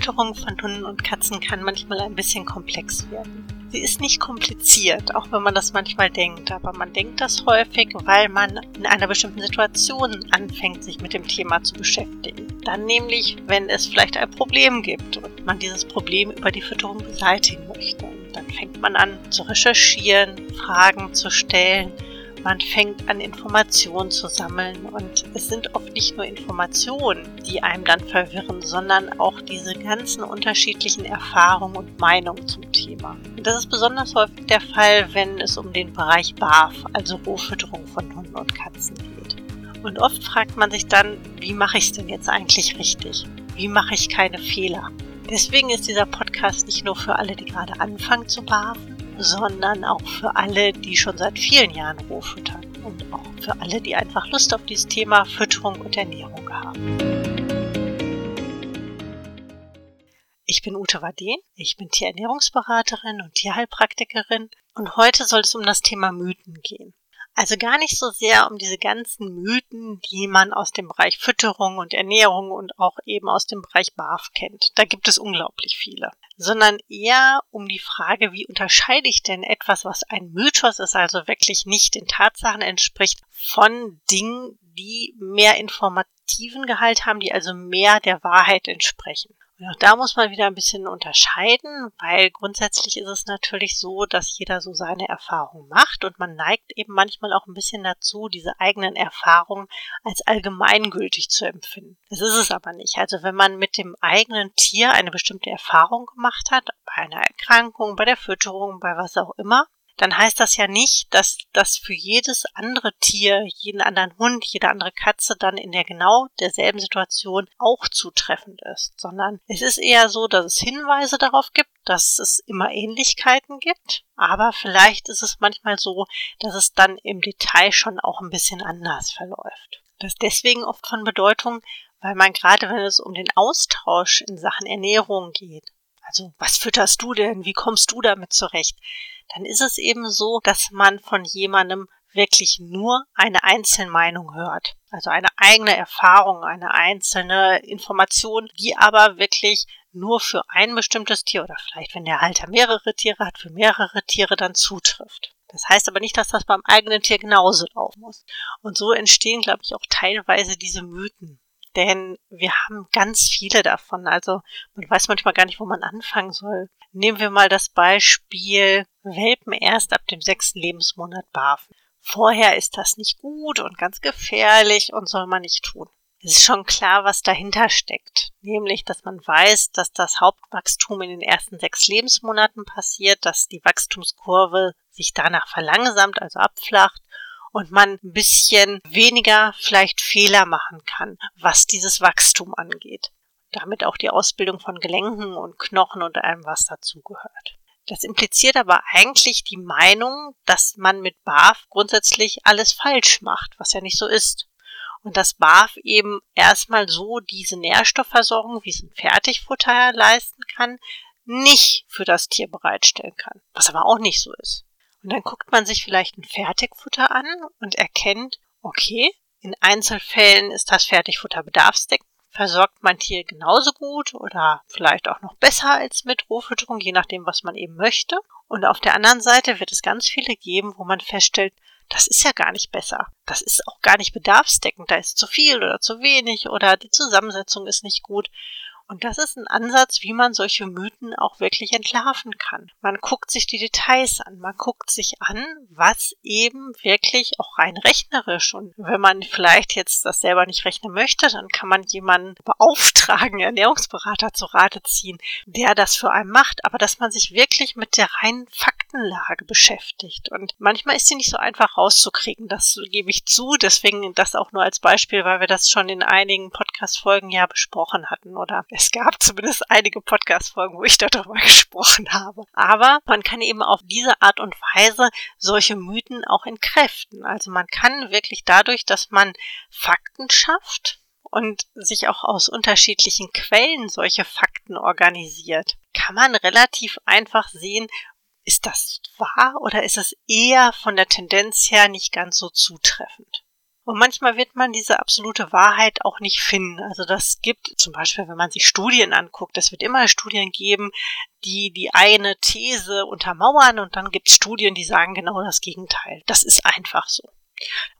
Fütterung von Hunden und Katzen kann manchmal ein bisschen komplex werden. Sie ist nicht kompliziert, auch wenn man das manchmal denkt, aber man denkt das häufig, weil man in einer bestimmten Situation anfängt, sich mit dem Thema zu beschäftigen. Dann nämlich, wenn es vielleicht ein Problem gibt und man dieses Problem über die Fütterung beseitigen möchte. dann fängt man an zu recherchieren, Fragen zu stellen man fängt an, Informationen zu sammeln und es sind oft nicht nur Informationen, die einem dann verwirren, sondern auch diese ganzen unterschiedlichen Erfahrungen und Meinungen zum Thema. Und das ist besonders häufig der Fall, wenn es um den Bereich BAF, also Rohfütterung von Hunden und Katzen geht. Und oft fragt man sich dann, wie mache ich es denn jetzt eigentlich richtig? Wie mache ich keine Fehler? Deswegen ist dieser Podcast nicht nur für alle, die gerade anfangen zu barfen, sondern auch für alle, die schon seit vielen Jahren roh füttern und auch für alle, die einfach Lust auf dieses Thema Fütterung und Ernährung haben. Ich bin Ute Waden, ich bin Tierernährungsberaterin und Tierheilpraktikerin und heute soll es um das Thema Mythen gehen. Also gar nicht so sehr um diese ganzen Mythen, die man aus dem Bereich Fütterung und Ernährung und auch eben aus dem Bereich BAF kennt. Da gibt es unglaublich viele. Sondern eher um die Frage, wie unterscheide ich denn etwas, was ein Mythos ist, also wirklich nicht den Tatsachen entspricht, von Dingen, die mehr informativen Gehalt haben, die also mehr der Wahrheit entsprechen. Auch da muss man wieder ein bisschen unterscheiden, weil grundsätzlich ist es natürlich so, dass jeder so seine Erfahrungen macht und man neigt eben manchmal auch ein bisschen dazu, diese eigenen Erfahrungen als allgemeingültig zu empfinden. Das ist es aber nicht. Also wenn man mit dem eigenen Tier eine bestimmte Erfahrung gemacht hat, bei einer Erkrankung, bei der Fütterung, bei was auch immer, dann heißt das ja nicht, dass das für jedes andere Tier, jeden anderen Hund, jede andere Katze dann in der genau derselben Situation auch zutreffend ist, sondern es ist eher so, dass es Hinweise darauf gibt, dass es immer Ähnlichkeiten gibt, aber vielleicht ist es manchmal so, dass es dann im Detail schon auch ein bisschen anders verläuft. Das ist deswegen oft von Bedeutung, weil man gerade, wenn es um den Austausch in Sachen Ernährung geht, also was fütterst du denn, wie kommst du damit zurecht, dann ist es eben so, dass man von jemandem wirklich nur eine einzelne Meinung hört. Also eine eigene Erfahrung, eine einzelne Information, die aber wirklich nur für ein bestimmtes Tier oder vielleicht, wenn der Halter mehrere Tiere hat, für mehrere Tiere dann zutrifft. Das heißt aber nicht, dass das beim eigenen Tier genauso laufen muss. Und so entstehen, glaube ich, auch teilweise diese Mythen. Denn wir haben ganz viele davon. Also man weiß manchmal gar nicht, wo man anfangen soll. Nehmen wir mal das Beispiel Welpen erst ab dem sechsten Lebensmonat barfen. Vorher ist das nicht gut und ganz gefährlich und soll man nicht tun. Es ist schon klar, was dahinter steckt. Nämlich, dass man weiß, dass das Hauptwachstum in den ersten sechs Lebensmonaten passiert, dass die Wachstumskurve sich danach verlangsamt, also abflacht und man ein bisschen weniger vielleicht Fehler machen kann, was dieses Wachstum angeht damit auch die Ausbildung von Gelenken und Knochen und allem, was dazugehört. Das impliziert aber eigentlich die Meinung, dass man mit BAF grundsätzlich alles falsch macht, was ja nicht so ist. Und dass BAF eben erstmal so diese Nährstoffversorgung, wie es ein Fertigfutter leisten kann, nicht für das Tier bereitstellen kann. Was aber auch nicht so ist. Und dann guckt man sich vielleicht ein Fertigfutter an und erkennt, okay, in Einzelfällen ist das Fertigfutter bedarfsdeckend versorgt mein Tier genauso gut oder vielleicht auch noch besser als mit Rohfütterung, je nachdem, was man eben möchte. Und auf der anderen Seite wird es ganz viele geben, wo man feststellt, das ist ja gar nicht besser. Das ist auch gar nicht bedarfsdeckend. Da ist zu viel oder zu wenig oder die Zusammensetzung ist nicht gut. Und das ist ein Ansatz, wie man solche Mythen auch wirklich entlarven kann. Man guckt sich die Details an, man guckt sich an, was eben wirklich auch rein rechnerisch. Und wenn man vielleicht jetzt das selber nicht rechnen möchte, dann kann man jemanden beauftragen, Ernährungsberater zu Rate ziehen, der das für einen macht, aber dass man sich wirklich mit der reinen Faktenlage beschäftigt. Und manchmal ist sie nicht so einfach rauszukriegen, das gebe ich zu, deswegen das auch nur als Beispiel, weil wir das schon in einigen Podcast-Folgen ja besprochen hatten oder es gab zumindest einige Podcast-Folgen, wo ich darüber gesprochen habe. Aber man kann eben auf diese Art und Weise solche Mythen auch entkräften. Also man kann wirklich dadurch, dass man Fakten schafft, und sich auch aus unterschiedlichen Quellen solche Fakten organisiert, kann man relativ einfach sehen, ist das wahr oder ist es eher von der Tendenz her nicht ganz so zutreffend. Und manchmal wird man diese absolute Wahrheit auch nicht finden. Also das gibt zum Beispiel, wenn man sich Studien anguckt, es wird immer Studien geben, die die eine These untermauern und dann gibt es Studien, die sagen genau das Gegenteil. Das ist einfach so.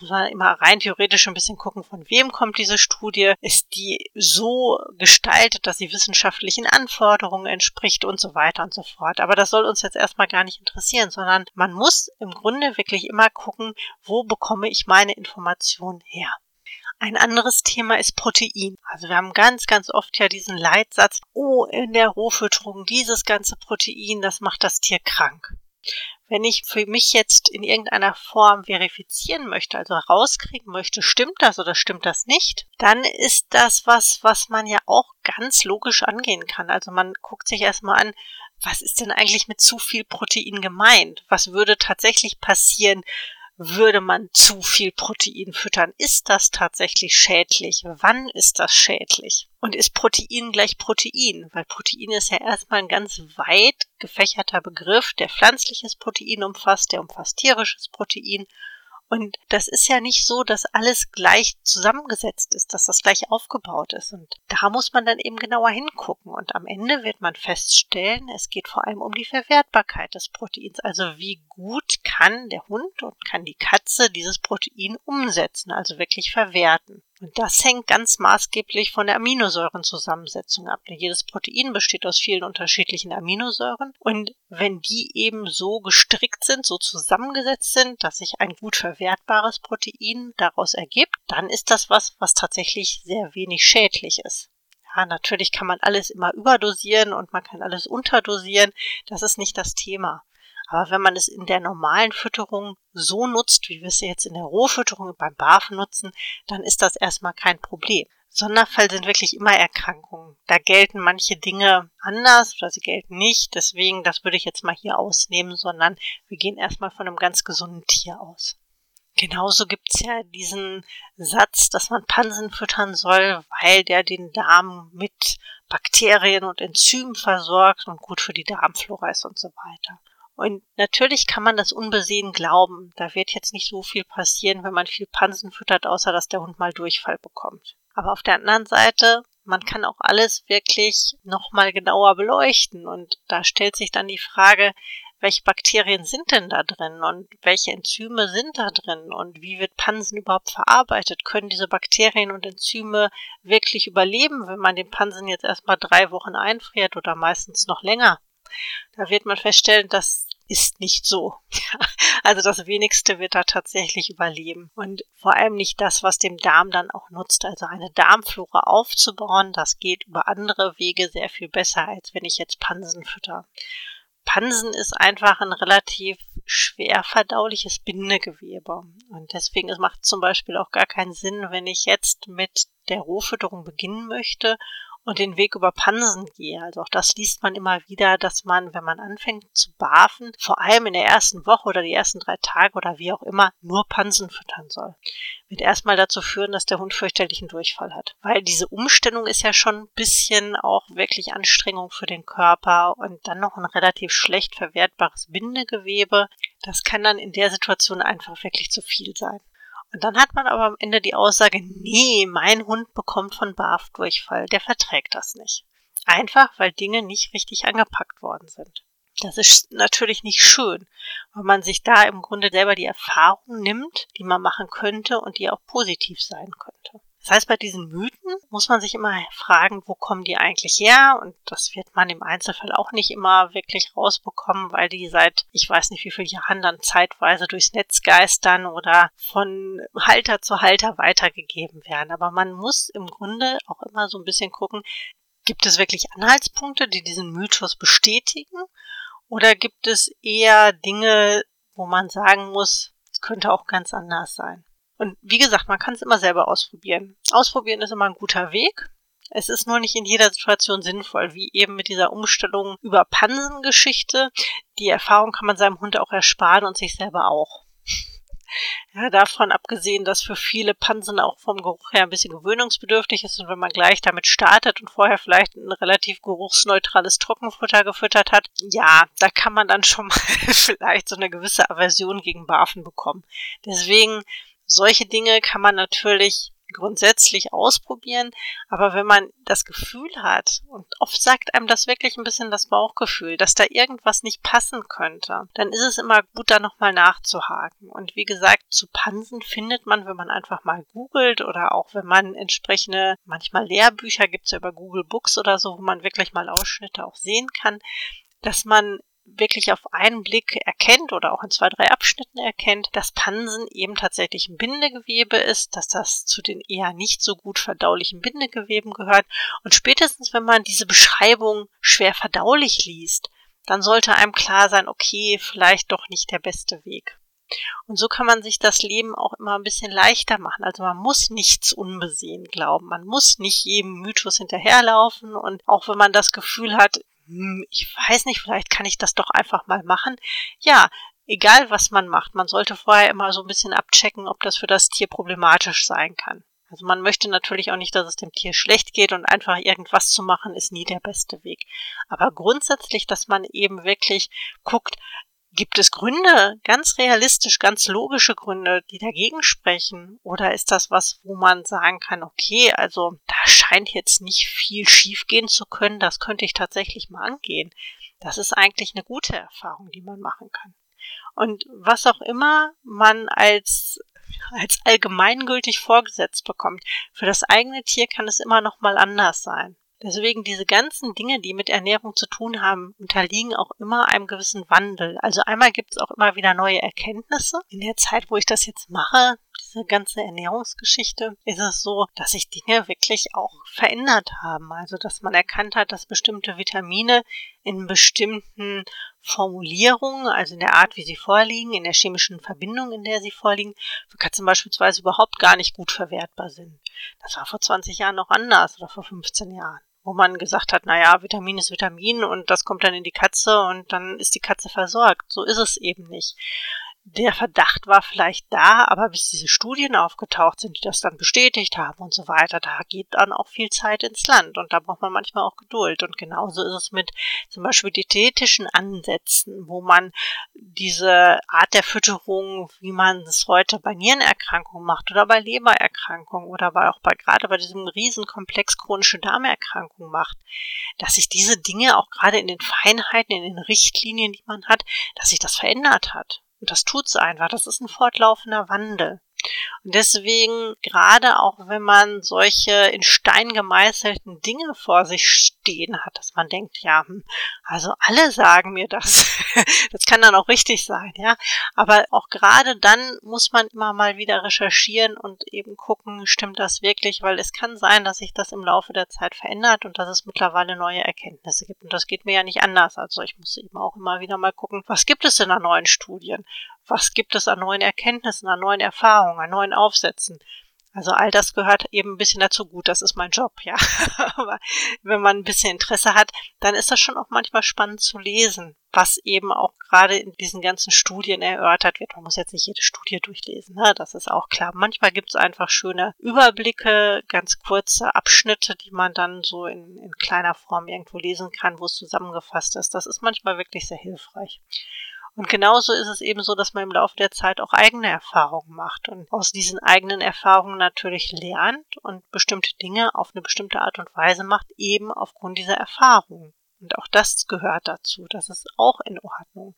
Muss man immer rein theoretisch ein bisschen gucken, von wem kommt diese Studie. Ist die so gestaltet, dass sie wissenschaftlichen Anforderungen entspricht und so weiter und so fort. Aber das soll uns jetzt erstmal gar nicht interessieren, sondern man muss im Grunde wirklich immer gucken, wo bekomme ich meine Informationen her. Ein anderes Thema ist Protein. Also wir haben ganz, ganz oft ja diesen Leitsatz, oh, in der Rohfütterung dieses ganze Protein, das macht das Tier krank. Wenn ich für mich jetzt in irgendeiner Form verifizieren möchte, also rauskriegen möchte, stimmt das oder stimmt das nicht, dann ist das was, was man ja auch ganz logisch angehen kann. Also man guckt sich erstmal an, was ist denn eigentlich mit zu viel Protein gemeint? Was würde tatsächlich passieren, würde man zu viel Protein füttern? Ist das tatsächlich schädlich? Wann ist das schädlich? Und ist Protein gleich Protein? Weil Protein ist ja erstmal ein ganz weit gefächerter Begriff, der pflanzliches Protein umfasst, der umfasst tierisches Protein und das ist ja nicht so, dass alles gleich zusammengesetzt ist, dass das gleich aufgebaut ist. Und da muss man dann eben genauer hingucken. Und am Ende wird man feststellen, es geht vor allem um die Verwertbarkeit des Proteins. Also wie gut kann der Hund und kann die Katze dieses Protein umsetzen, also wirklich verwerten. Und das hängt ganz maßgeblich von der Aminosäurenzusammensetzung ab. Jedes Protein besteht aus vielen unterschiedlichen Aminosäuren. Und wenn die eben so gestrickt sind, so zusammengesetzt sind, dass sich ein gut verwertbares Protein daraus ergibt, dann ist das was, was tatsächlich sehr wenig schädlich ist. Ja, natürlich kann man alles immer überdosieren und man kann alles unterdosieren. Das ist nicht das Thema. Aber wenn man es in der normalen Fütterung so nutzt, wie wir es jetzt in der Rohfütterung beim Barfen nutzen, dann ist das erstmal kein Problem. Sonderfall sind wirklich immer Erkrankungen. Da gelten manche Dinge anders oder sie gelten nicht. Deswegen, das würde ich jetzt mal hier ausnehmen, sondern wir gehen erstmal von einem ganz gesunden Tier aus. Genauso gibt's ja diesen Satz, dass man Pansen füttern soll, weil der den Darm mit Bakterien und Enzymen versorgt und gut für die Darmflora ist und so weiter. Und natürlich kann man das unbesehen glauben. Da wird jetzt nicht so viel passieren, wenn man viel Pansen füttert, außer dass der Hund mal Durchfall bekommt. Aber auf der anderen Seite, man kann auch alles wirklich nochmal genauer beleuchten. Und da stellt sich dann die Frage, welche Bakterien sind denn da drin und welche Enzyme sind da drin und wie wird Pansen überhaupt verarbeitet? Können diese Bakterien und Enzyme wirklich überleben, wenn man den Pansen jetzt erstmal drei Wochen einfriert oder meistens noch länger? Da wird man feststellen, dass ist nicht so. also das wenigste wird da tatsächlich überleben. Und vor allem nicht das, was dem Darm dann auch nutzt. Also eine Darmflora aufzubauen, das geht über andere Wege sehr viel besser, als wenn ich jetzt Pansen fütter. Pansen ist einfach ein relativ schwer verdauliches Bindegewebe. Und deswegen es macht zum Beispiel auch gar keinen Sinn, wenn ich jetzt mit der Rohfütterung beginnen möchte und den Weg über Pansen gehe. Also auch das liest man immer wieder, dass man, wenn man anfängt zu barfen, vor allem in der ersten Woche oder die ersten drei Tage oder wie auch immer, nur Pansen füttern soll. Wird erstmal dazu führen, dass der Hund fürchterlichen Durchfall hat. Weil diese Umstellung ist ja schon ein bisschen auch wirklich Anstrengung für den Körper und dann noch ein relativ schlecht verwertbares Bindegewebe. Das kann dann in der Situation einfach wirklich zu viel sein. Und dann hat man aber am Ende die Aussage, nee, mein Hund bekommt von BAF Durchfall, der verträgt das nicht. Einfach, weil Dinge nicht richtig angepackt worden sind. Das ist natürlich nicht schön, weil man sich da im Grunde selber die Erfahrung nimmt, die man machen könnte und die auch positiv sein könnte. Das heißt, bei diesen Mythen muss man sich immer fragen, wo kommen die eigentlich her? Und das wird man im Einzelfall auch nicht immer wirklich rausbekommen, weil die seit ich weiß nicht wie vielen Jahren dann zeitweise durchs Netz geistern oder von Halter zu Halter weitergegeben werden. Aber man muss im Grunde auch immer so ein bisschen gucken, gibt es wirklich Anhaltspunkte, die diesen Mythos bestätigen? Oder gibt es eher Dinge, wo man sagen muss, es könnte auch ganz anders sein? Und wie gesagt, man kann es immer selber ausprobieren. Ausprobieren ist immer ein guter Weg. Es ist nur nicht in jeder Situation sinnvoll, wie eben mit dieser Umstellung über Pansengeschichte. Die Erfahrung kann man seinem Hund auch ersparen und sich selber auch. Ja, davon abgesehen, dass für viele Pansen auch vom Geruch her ein bisschen gewöhnungsbedürftig ist und wenn man gleich damit startet und vorher vielleicht ein relativ geruchsneutrales Trockenfutter gefüttert hat, ja, da kann man dann schon mal vielleicht so eine gewisse Aversion gegen Barfen bekommen. Deswegen Solche Dinge kann man natürlich grundsätzlich ausprobieren, aber wenn man das Gefühl hat, und oft sagt einem das wirklich ein bisschen das Bauchgefühl, dass da irgendwas nicht passen könnte, dann ist es immer gut, da nochmal nachzuhaken. Und wie gesagt, zu Pansen findet man, wenn man einfach mal googelt oder auch wenn man entsprechende, manchmal Lehrbücher gibt es ja über Google Books oder so, wo man wirklich mal Ausschnitte auch sehen kann, dass man wirklich auf einen Blick erkennt oder auch in zwei, drei Abschnitten erkennt, dass Pansen eben tatsächlich ein Bindegewebe ist, dass das zu den eher nicht so gut verdaulichen Bindegeweben gehört. Und spätestens, wenn man diese Beschreibung schwer verdaulich liest, dann sollte einem klar sein, okay, vielleicht doch nicht der beste Weg. Und so kann man sich das Leben auch immer ein bisschen leichter machen. Also man muss nichts unbesehen glauben. Man muss nicht jedem Mythos hinterherlaufen. Und auch wenn man das Gefühl hat, hm, ich weiß nicht, vielleicht kann ich das doch einfach mal machen. Ja, egal was man macht, man sollte vorher immer so ein bisschen abchecken, ob das für das Tier problematisch sein kann. Also man möchte natürlich auch nicht, dass es dem Tier schlecht geht und einfach irgendwas zu machen ist nie der beste Weg. Aber grundsätzlich, dass man eben wirklich guckt, Gibt es Gründe, ganz realistisch, ganz logische Gründe, die dagegen sprechen? Oder ist das was, wo man sagen kann, okay, also da scheint jetzt nicht viel schiefgehen zu können, das könnte ich tatsächlich mal angehen. Das ist eigentlich eine gute Erfahrung, die man machen kann. Und was auch immer man als als allgemeingültig vorgesetzt bekommt. Für das eigene Tier kann es immer noch mal anders sein. Deswegen diese ganzen Dinge, die mit Ernährung zu tun haben, unterliegen auch immer einem gewissen Wandel. Also einmal gibt es auch immer wieder neue Erkenntnisse. In der Zeit, wo ich das jetzt mache, diese ganze Ernährungsgeschichte, ist es so, dass sich Dinge wirklich auch verändert haben. Also dass man erkannt hat, dass bestimmte Vitamine in bestimmten Formulierungen, also in der Art, wie sie vorliegen, in der chemischen Verbindung, in der sie vorliegen, für Katzen beispielsweise überhaupt gar nicht gut verwertbar sind. Das war vor 20 Jahren noch anders oder vor 15 Jahren wo man gesagt hat, naja, Vitamin ist Vitamin und das kommt dann in die Katze und dann ist die Katze versorgt. So ist es eben nicht der Verdacht war vielleicht da, aber bis diese Studien aufgetaucht sind, die das dann bestätigt haben und so weiter, da geht dann auch viel Zeit ins Land und da braucht man manchmal auch Geduld. Und genauso ist es mit zum Beispiel diätetischen Ansätzen, wo man diese Art der Fütterung, wie man es heute bei Nierenerkrankungen macht oder bei Lebererkrankungen oder bei, auch bei gerade bei diesem Riesenkomplex chronische Darmerkrankungen macht, dass sich diese Dinge auch gerade in den Feinheiten, in den Richtlinien, die man hat, dass sich das verändert hat. Und das tut's einfach. Das ist ein fortlaufender Wandel. Und deswegen, gerade auch wenn man solche in Stein gemeißelten Dinge vor sich stehen hat, dass man denkt, ja, hm, also alle sagen mir das. das kann dann auch richtig sein, ja. Aber auch gerade dann muss man immer mal wieder recherchieren und eben gucken, stimmt das wirklich, weil es kann sein, dass sich das im Laufe der Zeit verändert und dass es mittlerweile neue Erkenntnisse gibt. Und das geht mir ja nicht anders. Also ich muss eben auch immer wieder mal gucken, was gibt es denn an neuen Studien? Was gibt es an neuen Erkenntnissen, an neuen Erfahrungen, an neuen Aufsätzen. Also all das gehört eben ein bisschen dazu. Gut, das ist mein Job, ja. Aber wenn man ein bisschen Interesse hat, dann ist das schon auch manchmal spannend zu lesen, was eben auch gerade in diesen ganzen Studien erörtert wird. Man muss jetzt nicht jede Studie durchlesen, ne? das ist auch klar. Manchmal gibt es einfach schöne Überblicke, ganz kurze Abschnitte, die man dann so in, in kleiner Form irgendwo lesen kann, wo es zusammengefasst ist. Das ist manchmal wirklich sehr hilfreich. Und genauso ist es eben so, dass man im Laufe der Zeit auch eigene Erfahrungen macht und aus diesen eigenen Erfahrungen natürlich lernt und bestimmte Dinge auf eine bestimmte Art und Weise macht, eben aufgrund dieser Erfahrungen. Und auch das gehört dazu. Das ist auch in Ordnung.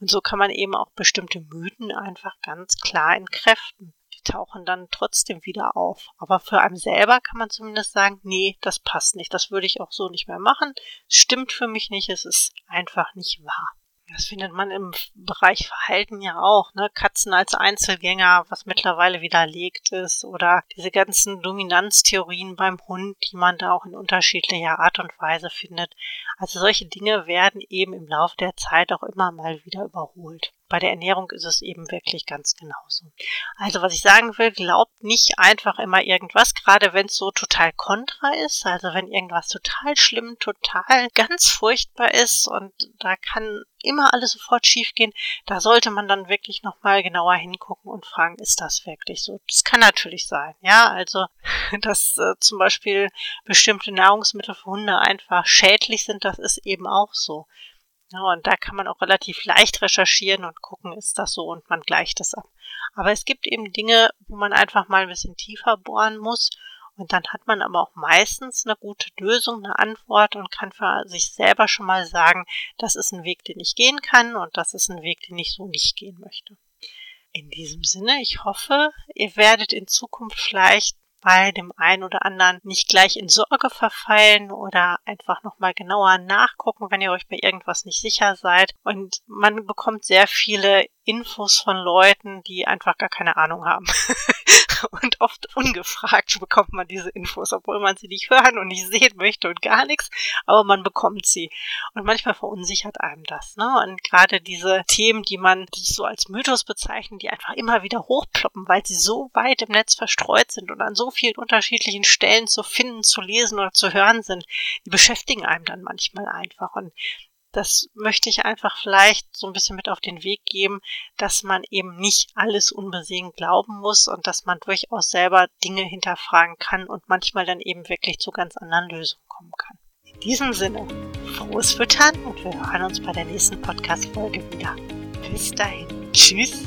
Und so kann man eben auch bestimmte Mythen einfach ganz klar entkräften. Die tauchen dann trotzdem wieder auf. Aber für einen selber kann man zumindest sagen, nee, das passt nicht. Das würde ich auch so nicht mehr machen. Es stimmt für mich nicht. Es ist einfach nicht wahr. Das findet man im Bereich Verhalten ja auch, ne? Katzen als Einzelgänger, was mittlerweile widerlegt ist, oder diese ganzen Dominanztheorien beim Hund, die man da auch in unterschiedlicher Art und Weise findet. Also solche Dinge werden eben im Laufe der Zeit auch immer mal wieder überholt. Bei der Ernährung ist es eben wirklich ganz genauso. Also was ich sagen will, glaubt nicht einfach immer irgendwas, gerade wenn es so total kontra ist, also wenn irgendwas total schlimm, total ganz furchtbar ist und da kann immer alles sofort schiefgehen, da sollte man dann wirklich nochmal genauer hingucken und fragen, ist das wirklich so? Das kann natürlich sein, ja, also dass äh, zum Beispiel bestimmte Nahrungsmittel für Hunde einfach schädlich sind, das ist eben auch so. Ja, und da kann man auch relativ leicht recherchieren und gucken, ist das so und man gleicht es ab. Aber es gibt eben Dinge, wo man einfach mal ein bisschen tiefer bohren muss und dann hat man aber auch meistens eine gute Lösung, eine Antwort und kann für sich selber schon mal sagen, das ist ein Weg, den ich gehen kann und das ist ein Weg, den ich so nicht gehen möchte. In diesem Sinne, ich hoffe, ihr werdet in Zukunft vielleicht bei dem einen oder anderen nicht gleich in Sorge verfallen oder einfach nochmal genauer nachgucken, wenn ihr euch bei irgendwas nicht sicher seid. Und man bekommt sehr viele Infos von Leuten, die einfach gar keine Ahnung haben. und oft ungefragt bekommt man diese Infos, obwohl man sie nicht hören und nicht sehen möchte und gar nichts, aber man bekommt sie. Und manchmal verunsichert einem das. Ne? Und gerade diese Themen, die man die so als Mythos bezeichnet, die einfach immer wieder hochploppen, weil sie so weit im Netz verstreut sind und an so vielen unterschiedlichen Stellen zu finden, zu lesen oder zu hören sind, die beschäftigen einem dann manchmal einfach. Und das möchte ich einfach vielleicht so ein bisschen mit auf den Weg geben, dass man eben nicht alles unbesehen glauben muss und dass man durchaus selber Dinge hinterfragen kann und manchmal dann eben wirklich zu ganz anderen Lösungen kommen kann. In diesem Sinne, frohes Füttern und wir hören uns bei der nächsten Podcast-Folge wieder. Bis dahin. Tschüss.